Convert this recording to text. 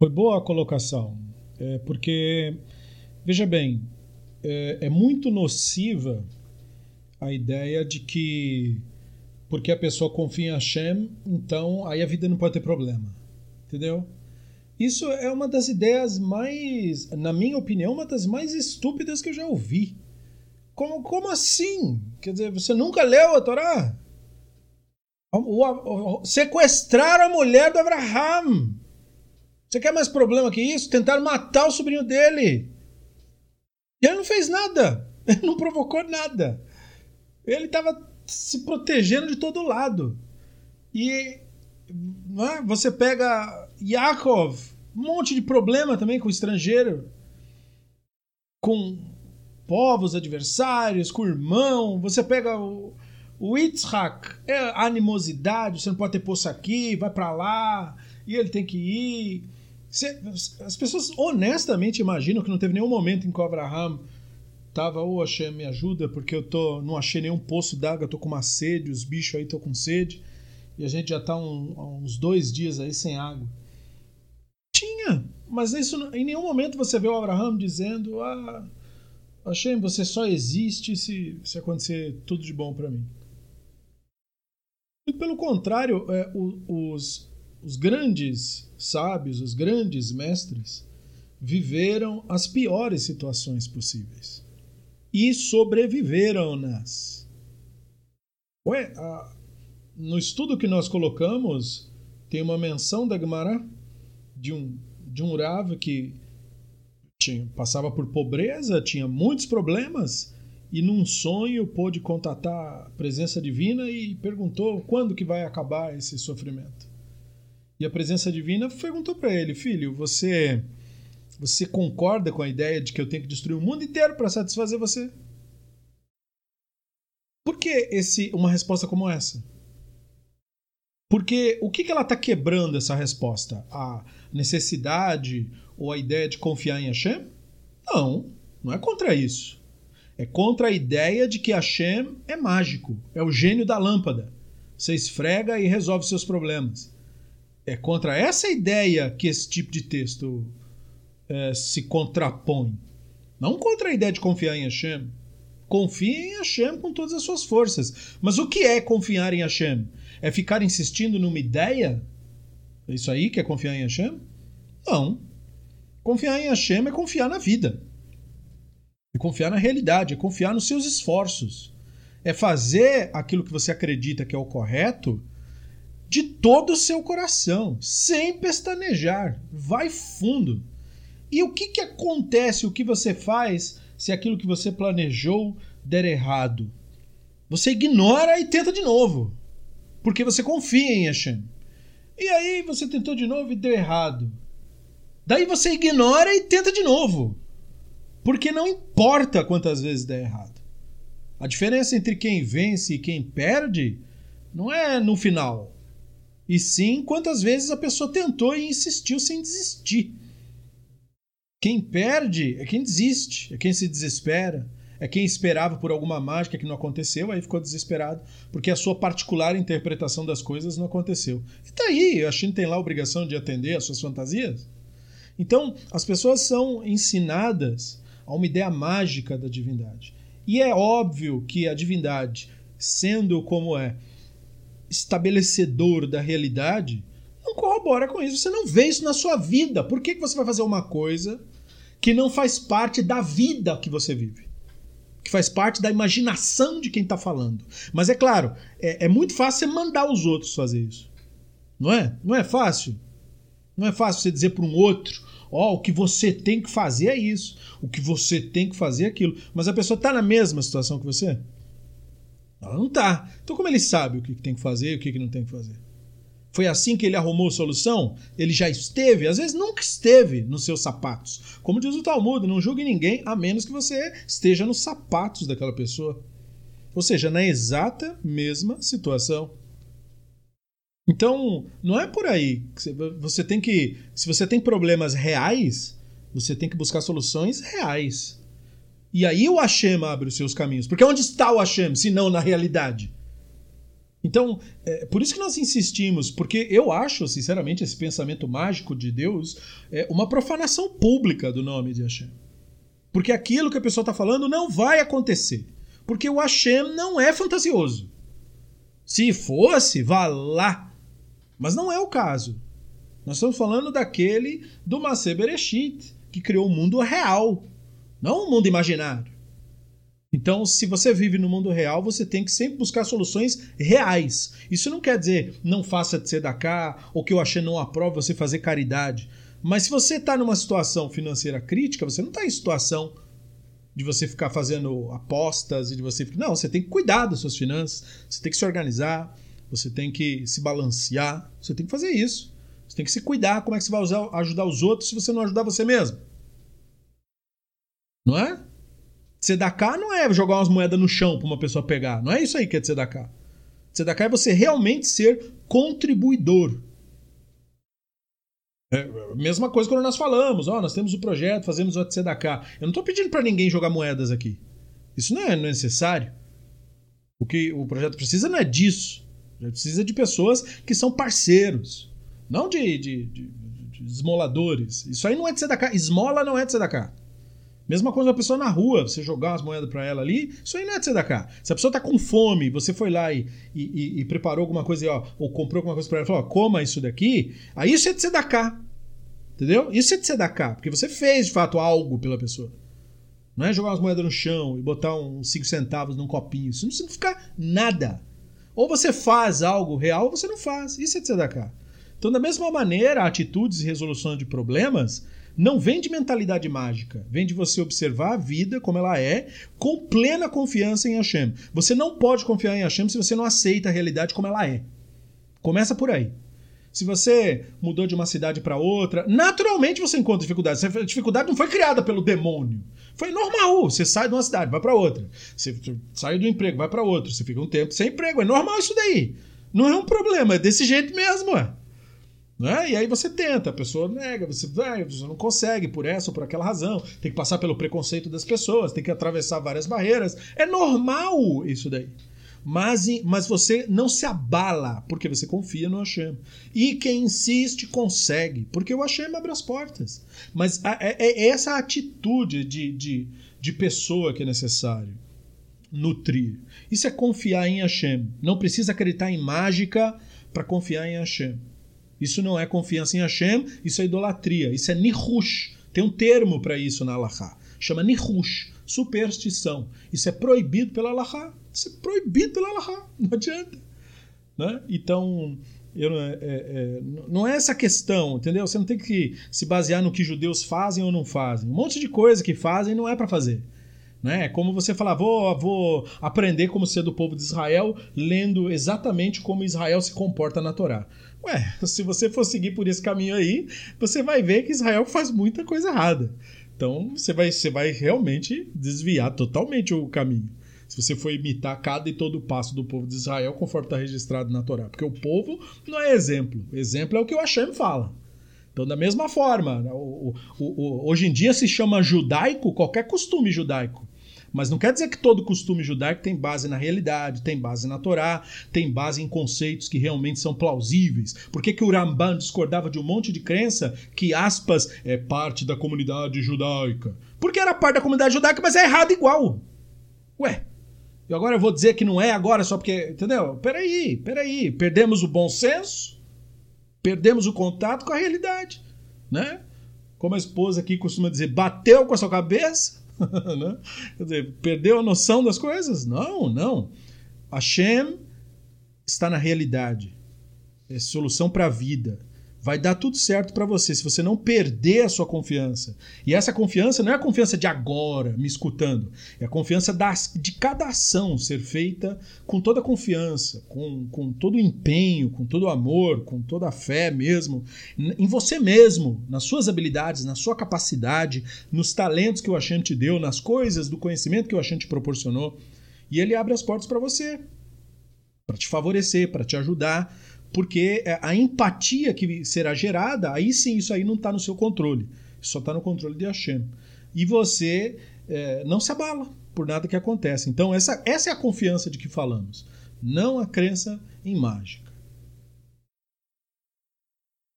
Foi boa a colocação, é, porque, veja bem, é, é muito nociva a ideia de que porque a pessoa confia em Hashem, então aí a vida não pode ter problema. Entendeu? Isso é uma das ideias mais, na minha opinião, uma das mais estúpidas que eu já ouvi. Como, como assim? Quer dizer, você nunca leu a Torá? O, o, o, sequestraram a mulher do Abraham. Você quer mais problema que isso? Tentaram matar o sobrinho dele. E ele não fez nada. Ele não provocou nada. Ele estava se protegendo de todo lado. E é? você pega Yaakov, um monte de problema também com o estrangeiro, com povos adversários, com o irmão. Você pega o, o Yitzhak, é animosidade, você não pode ter poço aqui, vai para lá, e ele tem que ir. As pessoas honestamente imaginam que não teve nenhum momento em que o Abraham tava, ô oh, me ajuda, porque eu tô, não achei nenhum poço d'água, tô com uma sede, os bichos aí estão com sede, e a gente já tá um, uns dois dias aí sem água. Tinha, mas isso, em nenhum momento você vê o Abraham dizendo, ah, Hashem, você só existe se, se acontecer tudo de bom para mim. Muito pelo contrário, é, os, os grandes sábios, os grandes mestres, viveram as piores situações possíveis e sobreviveram-nas. Ué, a, no estudo que nós colocamos, tem uma menção da Gemara de um, de um Rav que tinha, passava por pobreza, tinha muitos problemas e num sonho pôde contatar a presença divina e perguntou quando que vai acabar esse sofrimento. E a presença divina perguntou para ele: Filho, você você concorda com a ideia de que eu tenho que destruir o mundo inteiro para satisfazer você? Por que esse, uma resposta como essa? Porque o que, que ela está quebrando essa resposta? A necessidade ou a ideia de confiar em Hashem? Não, não é contra isso. É contra a ideia de que Hashem é mágico, é o gênio da lâmpada. Você esfrega e resolve seus problemas. É contra essa ideia que esse tipo de texto é, se contrapõe. Não contra a ideia de confiar em Hashem. Confie em Hashem com todas as suas forças. Mas o que é confiar em Hashem? É ficar insistindo numa ideia? É isso aí que é confiar em Hashem? Não. Confiar em Hashem é confiar na vida. É confiar na realidade, é confiar nos seus esforços. É fazer aquilo que você acredita que é o correto de todo o seu coração, sem pestanejar. Vai fundo. E o que, que acontece, o que você faz se aquilo que você planejou der errado? Você ignora e tenta de novo. Porque você confia em Hashem. E aí você tentou de novo e deu errado. Daí você ignora e tenta de novo. Porque não importa quantas vezes der errado. A diferença entre quem vence e quem perde não é no final. E sim quantas vezes a pessoa tentou e insistiu sem desistir. Quem perde é quem desiste, é quem se desespera, é quem esperava por alguma mágica que não aconteceu, aí ficou desesperado, porque a sua particular interpretação das coisas não aconteceu. E tá aí, a China tem lá a obrigação de atender às suas fantasias. Então, as pessoas são ensinadas a uma ideia mágica da divindade. E é óbvio que a divindade, sendo como é, estabelecedor da realidade, não corrobora com isso. Você não vê isso na sua vida. Por que, que você vai fazer uma coisa que não faz parte da vida que você vive? Que faz parte da imaginação de quem está falando. Mas é claro, é, é muito fácil você mandar os outros fazer isso. Não é? Não é fácil? Não é fácil você dizer para um outro: Ó, oh, o que você tem que fazer é isso, o que você tem que fazer é aquilo. Mas a pessoa está na mesma situação que você? Ela não está. Então, como ele sabe o que tem que fazer e o que não tem que fazer? Foi assim que ele arrumou solução? Ele já esteve, às vezes nunca esteve nos seus sapatos. Como diz o Talmud, não julgue ninguém a menos que você esteja nos sapatos daquela pessoa. Ou seja, na exata mesma situação. Então, não é por aí. Você tem que. Se você tem problemas reais, você tem que buscar soluções reais. E aí o Hashem abre os seus caminhos. Porque onde está o Hashem, se não na realidade? Então, é, por isso que nós insistimos, porque eu acho, sinceramente, esse pensamento mágico de Deus é uma profanação pública do nome de Hashem. Porque aquilo que a pessoa está falando não vai acontecer. Porque o Hashem não é fantasioso. Se fosse, vá lá. Mas não é o caso. Nós estamos falando daquele do Masé Bereshit, que criou o mundo real, não o mundo imaginário. Então, se você vive no mundo real, você tem que sempre buscar soluções reais. Isso não quer dizer não faça de cá ou que eu achei não aprova você fazer caridade. Mas se você está numa situação financeira crítica, você não está em situação de você ficar fazendo apostas e de você. Não, você tem que cuidar das suas finanças, você tem que se organizar, você tem que se balancear, você tem que fazer isso. Você tem que se cuidar. Como é que você vai usar, ajudar os outros se você não ajudar você mesmo? Não é? Tzedaká não é jogar umas moedas no chão para uma pessoa pegar. Não é isso aí que é tzedaká. Tzedaká é você realmente ser contribuidor. É mesma coisa quando nós falamos, ó, nós temos o projeto, fazemos o Tzedaká. Eu não estou pedindo para ninguém jogar moedas aqui. Isso não é necessário. O que o projeto precisa não é disso. Ele precisa de pessoas que são parceiros, não de, de, de, de esmoladores. Isso aí não é Tzedaká. Esmola não é Tzedaká. Mesma coisa uma pessoa na rua, você jogar umas moedas para ela ali, isso aí não é de cá. Se a pessoa tá com fome, você foi lá e, e, e preparou alguma coisa, ó, ou comprou alguma coisa para ela, falou, ó, coma isso daqui, aí isso é de cá. Entendeu? Isso é de cá, porque você fez de fato algo pela pessoa. Não é jogar umas moedas no chão e botar uns 5 centavos num copinho. Isso não significa nada. Ou você faz algo real ou você não faz. Isso é de cá. Então, da mesma maneira, atitudes e resolução de problemas não vem de mentalidade mágica, vem de você observar a vida como ela é, com plena confiança em Hashem. Você não pode confiar em Hashem se você não aceita a realidade como ela é. Começa por aí. Se você mudou de uma cidade para outra, naturalmente você encontra dificuldades. A dificuldade não foi criada pelo demônio. Foi normal. Você sai de uma cidade, vai para outra. Você sai do emprego, vai para outro. Você fica um tempo sem emprego. É normal isso daí. Não é um problema. É desse jeito mesmo. É. Né? E aí você tenta, a pessoa nega, você, vai, você não consegue por essa ou por aquela razão, tem que passar pelo preconceito das pessoas, tem que atravessar várias barreiras. É normal isso daí. Mas, mas você não se abala, porque você confia no Hashem. E quem insiste consegue, porque o Hashem abre as portas. Mas é, é essa atitude de, de, de pessoa que é necessário nutrir. Isso é confiar em Hashem. Não precisa acreditar em mágica para confiar em Hashem. Isso não é confiança em Hashem, isso é idolatria, isso é nihush. Tem um termo para isso na Allahá. Chama nihush, superstição. Isso é proibido pela Allahá. Isso é proibido pela Allahá. Não adianta. Né? Então, eu, é, é, é, não é essa questão, entendeu? Você não tem que se basear no que judeus fazem ou não fazem. Um monte de coisa que fazem não é para fazer. Né? É como você falar, vou, vou aprender como ser do povo de Israel lendo exatamente como Israel se comporta na Torá. Ué, se você for seguir por esse caminho aí, você vai ver que Israel faz muita coisa errada. Então você vai, você vai realmente desviar totalmente o caminho. Se você for imitar cada e todo passo do povo de Israel, conforme está registrado na Torá. Porque o povo não é exemplo. Exemplo é o que o Hashem fala. Então, da mesma forma, o, o, o, hoje em dia se chama judaico qualquer costume judaico. Mas não quer dizer que todo costume judaico tem base na realidade, tem base na Torá, tem base em conceitos que realmente são plausíveis. Por que, que o Ramban discordava de um monte de crença que, aspas, é parte da comunidade judaica? Porque era parte da comunidade judaica, mas é errado igual. Ué, e agora eu vou dizer que não é agora só porque. Entendeu? Peraí, peraí. Perdemos o bom senso, perdemos o contato com a realidade. Né? Como a esposa aqui costuma dizer, bateu com a sua cabeça, né? Quer dizer, perdeu a noção das coisas? Não, não. Hashem está na realidade. É solução para a vida vai dar tudo certo para você se você não perder a sua confiança. E essa confiança não é a confiança de agora, me escutando, é a confiança das, de cada ação ser feita com toda a confiança, com, com todo o empenho, com todo o amor, com toda a fé mesmo, em você mesmo, nas suas habilidades, na sua capacidade, nos talentos que o Hashem te deu, nas coisas do conhecimento que o Hashem te proporcionou. E ele abre as portas para você, para te favorecer, para te ajudar porque é, a empatia que será gerada, aí sim, isso aí não está no seu controle. Só está no controle de Hashem. E você é, não se abala por nada que acontece. Então, essa, essa é a confiança de que falamos. Não a crença em mágica.